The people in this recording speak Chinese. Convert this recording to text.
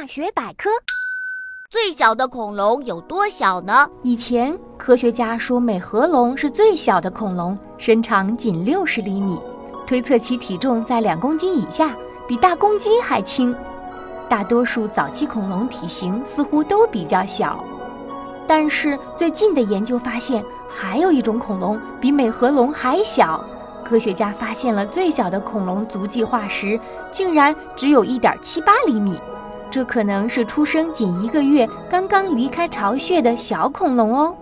大学百科：最小的恐龙有多小呢？以前科学家说美颌龙是最小的恐龙，身长仅六十厘米，推测其体重在两公斤以下，比大公鸡还轻。大多数早期恐龙体型似乎都比较小，但是最近的研究发现，还有一种恐龙比美颌龙还小。科学家发现了最小的恐龙足迹化石，竟然只有一点七八厘米，这可能是出生仅一个月、刚刚离开巢穴的小恐龙哦。